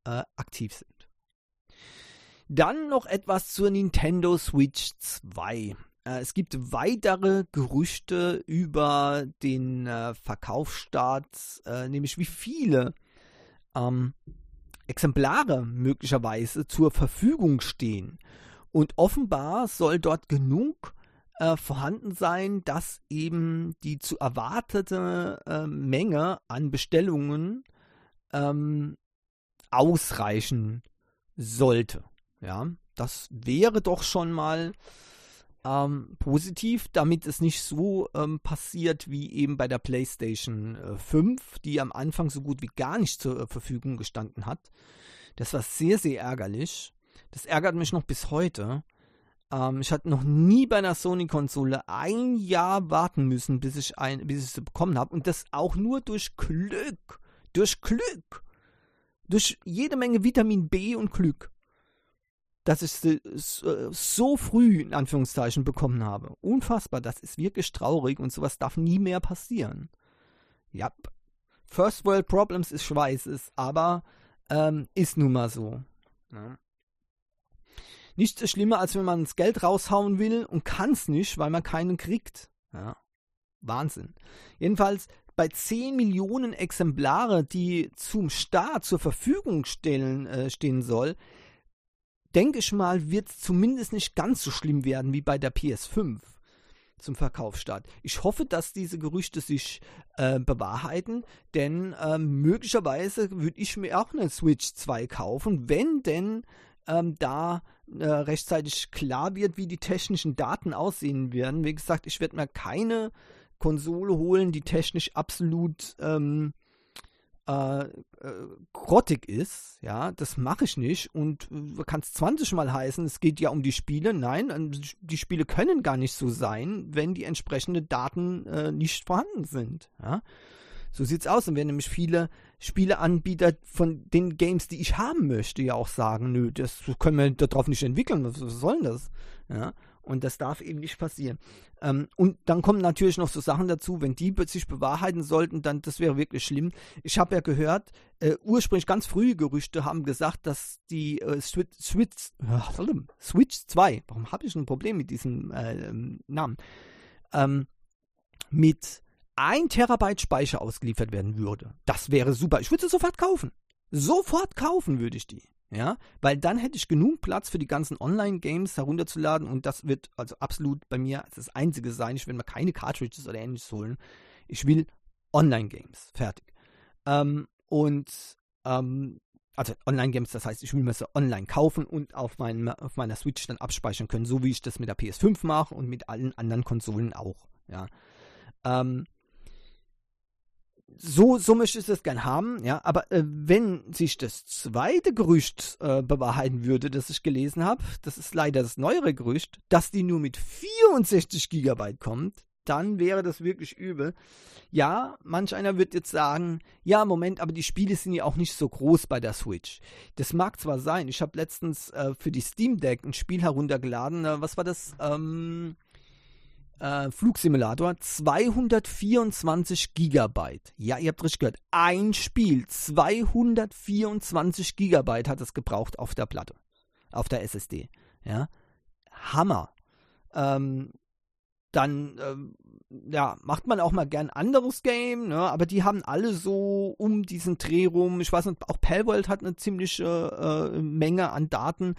äh, aktiv sind. Dann noch etwas zur Nintendo Switch 2. Äh, es gibt weitere Gerüchte über den äh, Verkaufsstart, äh, nämlich wie viele ähm, Exemplare möglicherweise zur Verfügung stehen. Und offenbar soll dort genug äh, vorhanden sein, dass eben die zu erwartete äh, Menge an Bestellungen ähm, ausreichen sollte. Ja, das wäre doch schon mal ähm, positiv, damit es nicht so ähm, passiert wie eben bei der PlayStation äh, 5, die am Anfang so gut wie gar nicht zur äh, Verfügung gestanden hat. Das war sehr, sehr ärgerlich. Das ärgert mich noch bis heute. Ähm, ich hatte noch nie bei einer Sony-Konsole ein Jahr warten müssen, bis ich, ein, bis ich sie bekommen habe. Und das auch nur durch Glück. Durch Glück. Durch jede Menge Vitamin B und Glück dass ich sie so früh in Anführungszeichen bekommen habe. Unfassbar, das ist wirklich traurig und sowas darf nie mehr passieren. Ja, First World Problems ist Schweißes, aber ähm, ist nun mal so. Ja. Nichts ist schlimmer, als wenn man das Geld raushauen will und kann es nicht, weil man keinen kriegt. Ja. Wahnsinn. Jedenfalls bei 10 Millionen Exemplare, die zum Start zur Verfügung stellen, äh, stehen soll, denke ich mal, wird es zumindest nicht ganz so schlimm werden wie bei der PS5 zum Verkaufsstart. Ich hoffe, dass diese Gerüchte sich äh, bewahrheiten, denn äh, möglicherweise würde ich mir auch eine Switch 2 kaufen, wenn denn ähm, da äh, rechtzeitig klar wird, wie die technischen Daten aussehen werden. Wie gesagt, ich werde mir keine Konsole holen, die technisch absolut ähm, äh, äh, grottig ist, ja, das mache ich nicht und äh, kann es 20 Mal heißen, es geht ja um die Spiele. Nein, die Spiele können gar nicht so sein, wenn die entsprechenden Daten äh, nicht vorhanden sind, ja. So sieht's aus. Und wenn nämlich viele Spieleanbieter von den Games, die ich haben möchte, ja auch sagen, nö, das können wir darauf nicht entwickeln, was, was soll denn das? Ja. Und das darf eben nicht passieren. Ähm, und dann kommen natürlich noch so Sachen dazu, wenn die sich bewahrheiten sollten, dann das wäre wirklich schlimm. Ich habe ja gehört, äh, ursprünglich ganz frühe Gerüchte haben gesagt, dass die äh, Switch, Switch, Switch 2, warum habe ich ein Problem mit diesem äh, Namen, ähm, mit 1 Terabyte Speicher ausgeliefert werden würde. Das wäre super. Ich würde sie sofort kaufen. Sofort kaufen würde ich die. Ja, weil dann hätte ich genug Platz für die ganzen Online-Games herunterzuladen und das wird also absolut bei mir das Einzige sein. Ich will mir keine Cartridges oder ähnliches holen. Ich will Online-Games. Fertig. Ähm, und ähm, also Online-Games, das heißt, ich will mir sie online kaufen und auf, mein, auf meiner Switch dann abspeichern können, so wie ich das mit der PS5 mache und mit allen anderen Konsolen auch. Ja. Ähm, so, so möchte ich das gern haben, ja. Aber äh, wenn sich das zweite Gerücht äh, bewahrheiten würde, das ich gelesen habe, das ist leider das neuere Gerücht, dass die nur mit 64 Gigabyte kommt, dann wäre das wirklich übel. Ja, manch einer wird jetzt sagen, ja, Moment, aber die Spiele sind ja auch nicht so groß bei der Switch. Das mag zwar sein, ich habe letztens äh, für die Steam Deck ein Spiel heruntergeladen, äh, was war das? Ähm, äh, Flugsimulator 224 Gigabyte. Ja, ihr habt richtig gehört. Ein Spiel, 224 Gigabyte hat es gebraucht auf der Platte, auf der SSD. Ja, Hammer. Ähm, dann ähm, ja, macht man auch mal gern anderes Game, ne? aber die haben alle so um diesen Dreh rum. Ich weiß nicht, auch Palworld hat eine ziemliche äh, Menge an Daten.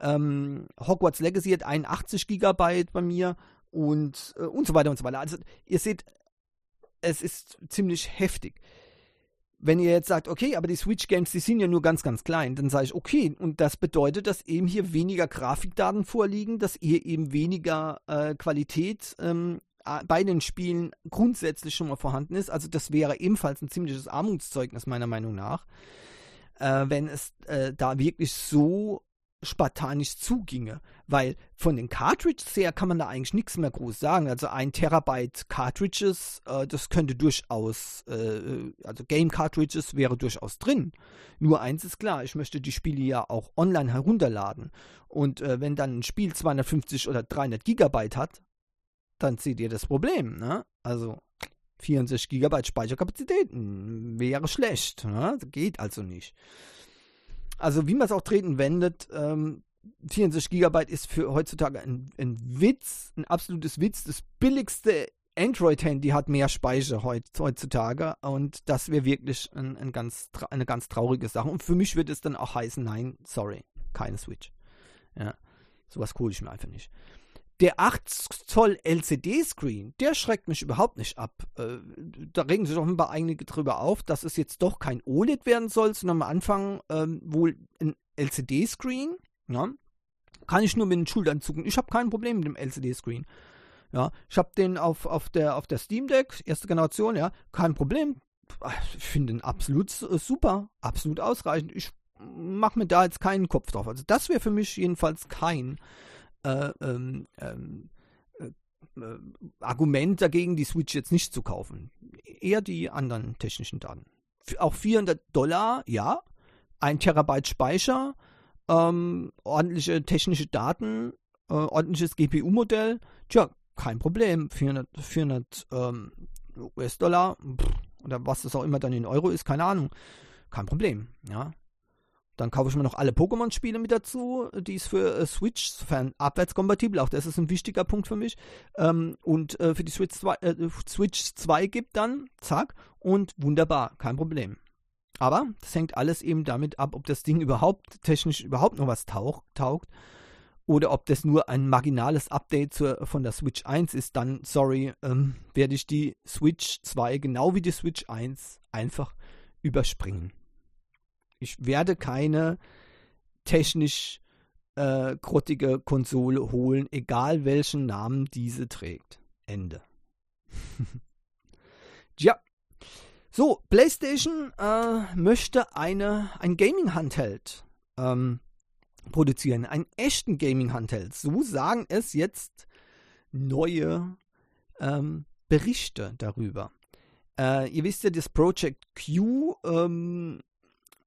Ähm, Hogwarts Legacy hat 81 Gigabyte bei mir und, äh, und so weiter und so weiter. Also ihr seht, es ist ziemlich heftig. Wenn ihr jetzt sagt, okay, aber die Switch Games, die sind ja nur ganz, ganz klein, dann sage ich, okay, und das bedeutet, dass eben hier weniger Grafikdaten vorliegen, dass ihr eben weniger äh, Qualität ähm, bei den Spielen grundsätzlich schon mal vorhanden ist. Also das wäre ebenfalls ein ziemliches Armutszeugnis meiner Meinung nach, äh, wenn es äh, da wirklich so spartanisch zuginge, weil von den Cartridges her kann man da eigentlich nichts mehr groß sagen. Also ein Terabyte Cartridges, äh, das könnte durchaus, äh, also Game Cartridges wäre durchaus drin. Nur eins ist klar, ich möchte die Spiele ja auch online herunterladen. Und äh, wenn dann ein Spiel 250 oder 300 Gigabyte hat, dann seht ihr das Problem. Ne? Also 64 Gigabyte Speicherkapazität wäre schlecht. Ne? Geht also nicht also wie man es auch treten wendet, ähm, 64 GB ist für heutzutage ein, ein, Witz, ein absolutes Witz. Das billigste Android-Handy hat mehr Speicher heutzutage und das wäre wirklich ein, ein ganz, eine ganz traurige Sache. Und für mich wird es dann auch heißen, nein, sorry, keine Switch. Ja, sowas hole ich mir einfach nicht der 8 Zoll LCD-Screen, der schreckt mich überhaupt nicht ab. Äh, da regen sich offenbar einige drüber auf, dass es jetzt doch kein OLED werden soll, sondern am Anfang ähm, wohl ein LCD-Screen. Ja? Kann ich nur mit den Schultern zucken. Ich habe kein Problem mit dem LCD-Screen. Ja, ich habe den auf, auf, der, auf der Steam Deck, erste Generation, ja, kein Problem. Ich finde ihn absolut super, absolut ausreichend. Ich mache mir da jetzt keinen Kopf drauf. Also das wäre für mich jedenfalls kein äh, ähm, ähm, äh, äh, Argument dagegen, die Switch jetzt nicht zu kaufen. Eher die anderen technischen Daten. Auch 400 Dollar, ja. Ein Terabyte Speicher, ähm, ordentliche technische Daten, äh, ordentliches GPU-Modell. Tja, kein Problem. 400, 400 ähm, US-Dollar oder was das auch immer dann in Euro ist, keine Ahnung. Kein Problem, ja. Dann kaufe ich mir noch alle Pokémon-Spiele mit dazu, die es für äh, Switch, sofern abwärtskompatibel, auch das ist ein wichtiger Punkt für mich, ähm, und äh, für die Switch 2, äh, Switch 2 gibt dann, zack, und wunderbar, kein Problem. Aber das hängt alles eben damit ab, ob das Ding überhaupt technisch überhaupt noch was tauch, taugt oder ob das nur ein marginales Update zur, von der Switch 1 ist, dann, sorry, ähm, werde ich die Switch 2 genau wie die Switch 1 einfach überspringen. Ich werde keine technisch äh, grottige Konsole holen, egal welchen Namen diese trägt. Ende. ja. So, PlayStation äh, möchte eine, ein Gaming-Handheld ähm, produzieren. Einen echten Gaming-Handheld. So sagen es jetzt neue ähm, Berichte darüber. Äh, ihr wisst ja, das Project Q, ähm,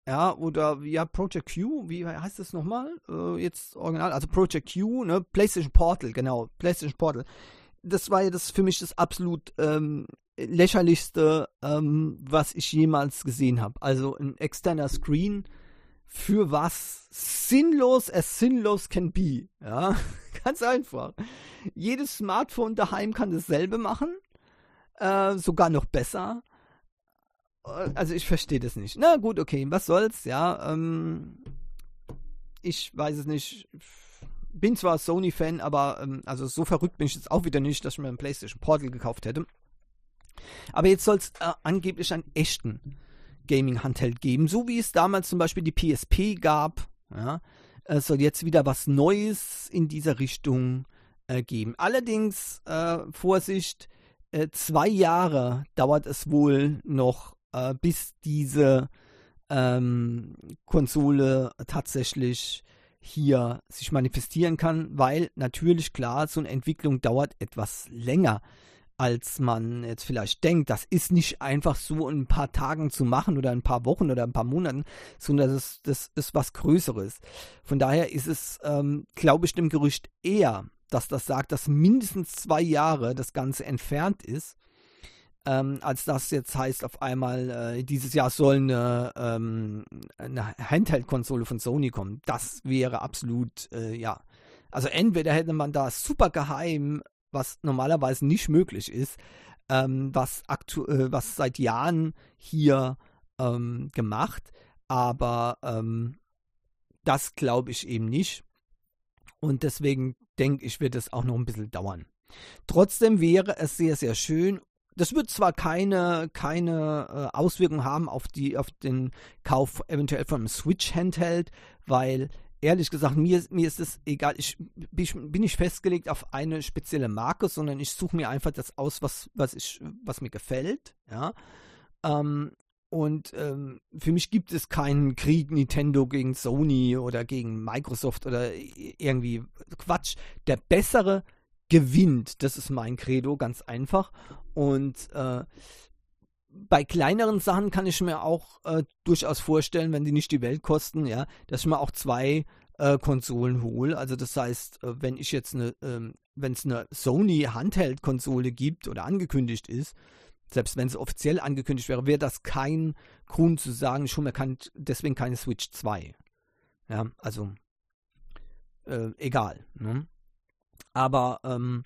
ja, oder ja, Project Q, wie heißt das nochmal? Äh, jetzt original, also Project Q, ne? PlayStation Portal, genau, PlayStation Portal. Das war ja das für mich das absolut ähm, lächerlichste, ähm, was ich jemals gesehen habe. Also ein externer Screen für was sinnlos as sinnlos can be. Ja, ganz einfach. Jedes Smartphone daheim kann dasselbe machen. Äh, sogar noch besser. Also ich verstehe das nicht. Na gut, okay, was soll's, ja. Ähm, ich weiß es nicht. Bin zwar Sony-Fan, aber ähm, also so verrückt bin ich jetzt auch wieder nicht, dass ich mir ein PlayStation Portal gekauft hätte. Aber jetzt soll es äh, angeblich einen echten Gaming-Handheld geben, so wie es damals zum Beispiel die PSP gab. Ja, es soll jetzt wieder was Neues in dieser Richtung äh, geben. Allerdings, äh, Vorsicht, äh, zwei Jahre dauert es wohl noch, äh, bis diese ähm, Konsole tatsächlich hier sich manifestieren kann, weil natürlich klar, so eine Entwicklung dauert etwas länger als man jetzt vielleicht denkt. Das ist nicht einfach so in ein paar Tagen zu machen oder ein paar Wochen oder ein paar Monaten, sondern das ist, das ist was Größeres. Von daher ist es, ähm, glaube ich, dem Gerücht eher, dass das sagt, dass mindestens zwei Jahre das Ganze entfernt ist. Ähm, als das jetzt heißt, auf einmal äh, dieses Jahr soll eine, ähm, eine Handheld-Konsole von Sony kommen. Das wäre absolut, äh, ja. Also entweder hätte man da super geheim was normalerweise nicht möglich ist, ähm, was, äh, was seit Jahren hier ähm, gemacht, aber ähm, das glaube ich eben nicht. Und deswegen denke ich, wird es auch noch ein bisschen dauern. Trotzdem wäre es sehr, sehr schön. Das wird zwar keine, keine äh, Auswirkungen haben auf, die, auf den Kauf eventuell von einem Switch-Handheld, weil ehrlich gesagt, mir, mir ist es egal. Ich, ich bin nicht festgelegt auf eine spezielle Marke, sondern ich suche mir einfach das aus, was, was, ich, was mir gefällt. Ja. Ähm, und ähm, für mich gibt es keinen Krieg Nintendo gegen Sony oder gegen Microsoft oder irgendwie Quatsch. Der bessere gewinnt. Das ist mein Credo, ganz einfach. Und äh, bei kleineren Sachen kann ich mir auch äh, durchaus vorstellen, wenn die nicht die Welt kosten, ja, dass ich mir auch zwei äh, Konsolen hole. Also das heißt, äh, wenn ich jetzt eine, ähm, wenn es eine Sony Handheld-Konsole gibt oder angekündigt ist, selbst wenn es offiziell angekündigt wäre, wäre das kein Grund zu sagen, ich hole mir kein, deswegen keine Switch 2. Ja, also äh, egal. Ne? Aber ähm,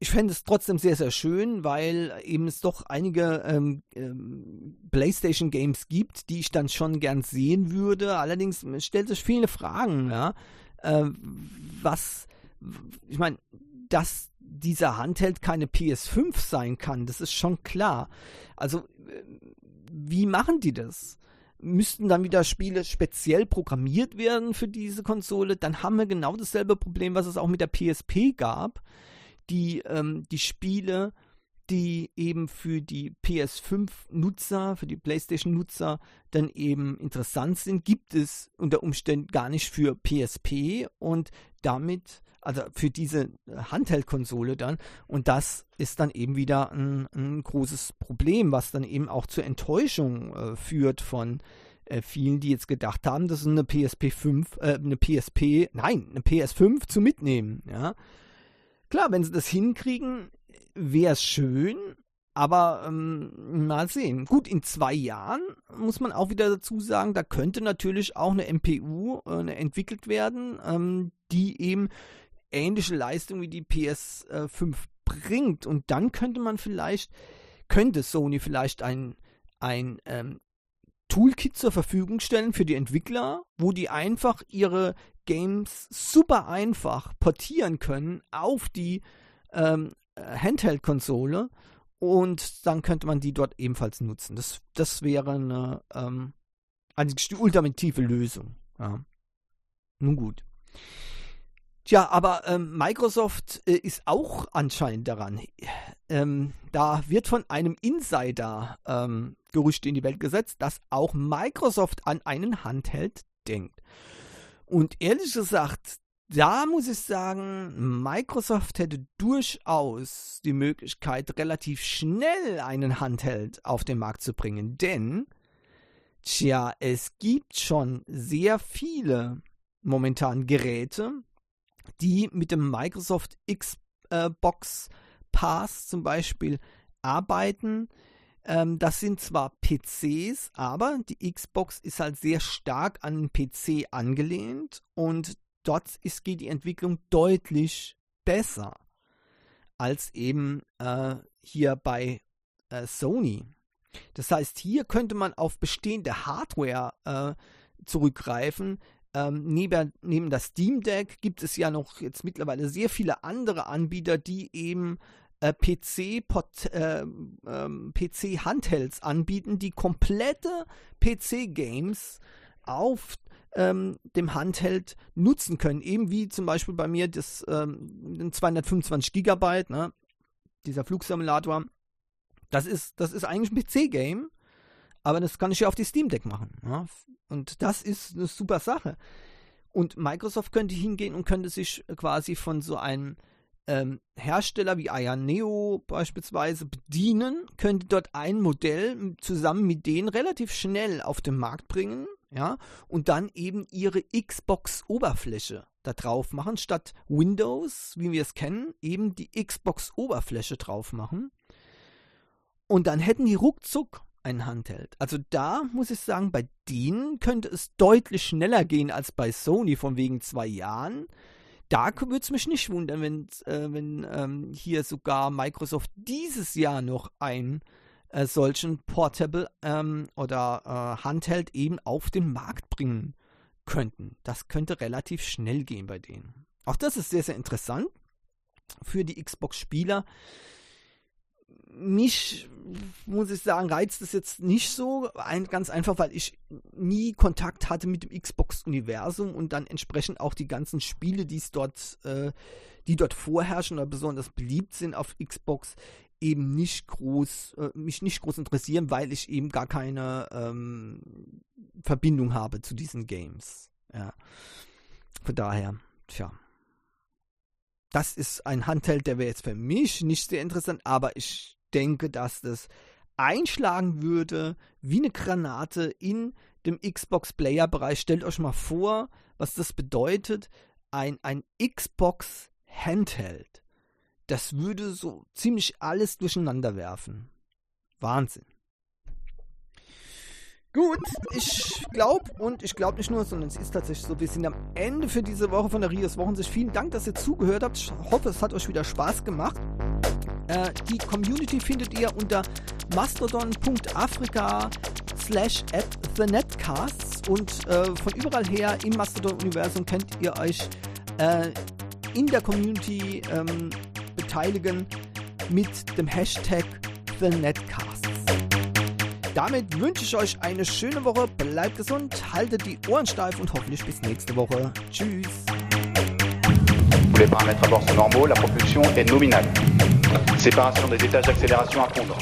ich fände es trotzdem sehr, sehr schön, weil eben es doch einige ähm, ähm, PlayStation-Games gibt, die ich dann schon gern sehen würde. Allerdings stellt sich viele Fragen, ja. Äh, was, ich meine, dass dieser Handheld keine PS5 sein kann, das ist schon klar. Also, äh, wie machen die das? Müssten dann wieder Spiele speziell programmiert werden für diese Konsole? Dann haben wir genau dasselbe Problem, was es auch mit der PSP gab die, ähm, die Spiele, die eben für die PS5-Nutzer, für die PlayStation-Nutzer dann eben interessant sind, gibt es unter Umständen gar nicht für PSP und damit, also für diese Handheld-Konsole dann. Und das ist dann eben wieder ein, ein großes Problem, was dann eben auch zur Enttäuschung äh, führt von äh, vielen, die jetzt gedacht haben, das ist eine PSP 5, äh, eine PSP, nein, eine PS5 zu mitnehmen, ja. Klar, wenn sie das hinkriegen, wäre es schön, aber ähm, mal sehen. Gut, in zwei Jahren muss man auch wieder dazu sagen, da könnte natürlich auch eine MPU äh, entwickelt werden, ähm, die eben ähnliche Leistung wie die PS5 bringt. Und dann könnte man vielleicht, könnte Sony vielleicht ein, ein ähm, Toolkit zur Verfügung stellen für die Entwickler, wo die einfach ihre Games super einfach portieren können auf die ähm, Handheld-Konsole und dann könnte man die dort ebenfalls nutzen. Das, das wäre eine, ähm, die ultimative Lösung. Ja. Nun gut. Tja, aber ähm, Microsoft äh, ist auch anscheinend daran. Ähm, da wird von einem Insider ähm, Gerüchte in die Welt gesetzt, dass auch Microsoft an einen Handheld denkt. Und ehrlich gesagt, da muss ich sagen, Microsoft hätte durchaus die Möglichkeit, relativ schnell einen Handheld auf den Markt zu bringen. Denn, tja, es gibt schon sehr viele momentan Geräte, die mit dem Microsoft Xbox Pass zum Beispiel arbeiten. Ähm, das sind zwar PCs, aber die Xbox ist halt sehr stark an den PC angelehnt und dort ist, geht die Entwicklung deutlich besser als eben äh, hier bei äh, Sony. Das heißt, hier könnte man auf bestehende Hardware äh, zurückgreifen, ähm, neben, neben das Steam Deck gibt es ja noch jetzt mittlerweile sehr viele andere Anbieter, die eben äh, PC, äh, ähm, PC Handhelds anbieten, die komplette PC Games auf ähm, dem Handheld nutzen können. Eben wie zum Beispiel bei mir das ähm, 225 Gigabyte, ne? dieser Flugsimulator. Das ist, das ist eigentlich ein PC-Game, aber das kann ich ja auf die Steam Deck machen. Ja? Und das ist eine super Sache. Und Microsoft könnte hingehen und könnte sich quasi von so einem ähm, Hersteller wie Aya Neo beispielsweise bedienen, könnte dort ein Modell zusammen mit denen relativ schnell auf den Markt bringen, ja, und dann eben ihre Xbox-Oberfläche da drauf machen, statt Windows, wie wir es kennen, eben die Xbox-Oberfläche drauf machen. Und dann hätten die ruckzuck ein Handheld. Also da muss ich sagen, bei denen könnte es deutlich schneller gehen als bei Sony von wegen zwei Jahren. Da würde es mich nicht wundern, äh, wenn ähm, hier sogar Microsoft dieses Jahr noch einen äh, solchen Portable ähm, oder äh, Handheld eben auf den Markt bringen könnten. Das könnte relativ schnell gehen bei denen. Auch das ist sehr, sehr interessant für die Xbox-Spieler mich, muss ich sagen, reizt es jetzt nicht so. Ein, ganz einfach, weil ich nie Kontakt hatte mit dem Xbox-Universum und dann entsprechend auch die ganzen Spiele, die es dort, äh, die dort vorherrschen oder besonders beliebt sind auf Xbox, eben nicht groß, äh, mich nicht groß interessieren, weil ich eben gar keine ähm, Verbindung habe zu diesen Games. Ja. Von daher, tja das ist ein Handheld, der wäre jetzt für mich nicht sehr interessant, aber ich denke, dass das einschlagen würde wie eine Granate in dem Xbox Player Bereich. Stellt euch mal vor, was das bedeutet. Ein, ein Xbox Handheld. Das würde so ziemlich alles durcheinander werfen. Wahnsinn. Gut, ich glaube und ich glaube nicht nur, sondern es ist tatsächlich so, wir sind am Ende für diese Woche von der Rios Wochensicht. Vielen Dank, dass ihr zugehört habt. Ich hoffe, es hat euch wieder Spaß gemacht. Äh, die Community findet ihr unter mastodon.afrika slash at the netcasts und äh, von überall her im Mastodon-Universum könnt ihr euch äh, in der Community ähm, beteiligen mit dem Hashtag the netcasts. Damit wünsche ich euch eine schöne Woche, bleibt gesund, haltet die Ohren steif und hoffentlich bis nächste Woche. Tschüss. Les paramètres à bord sont normaux, la propulsion est nominale. Séparation des étages d'accélération à fondre.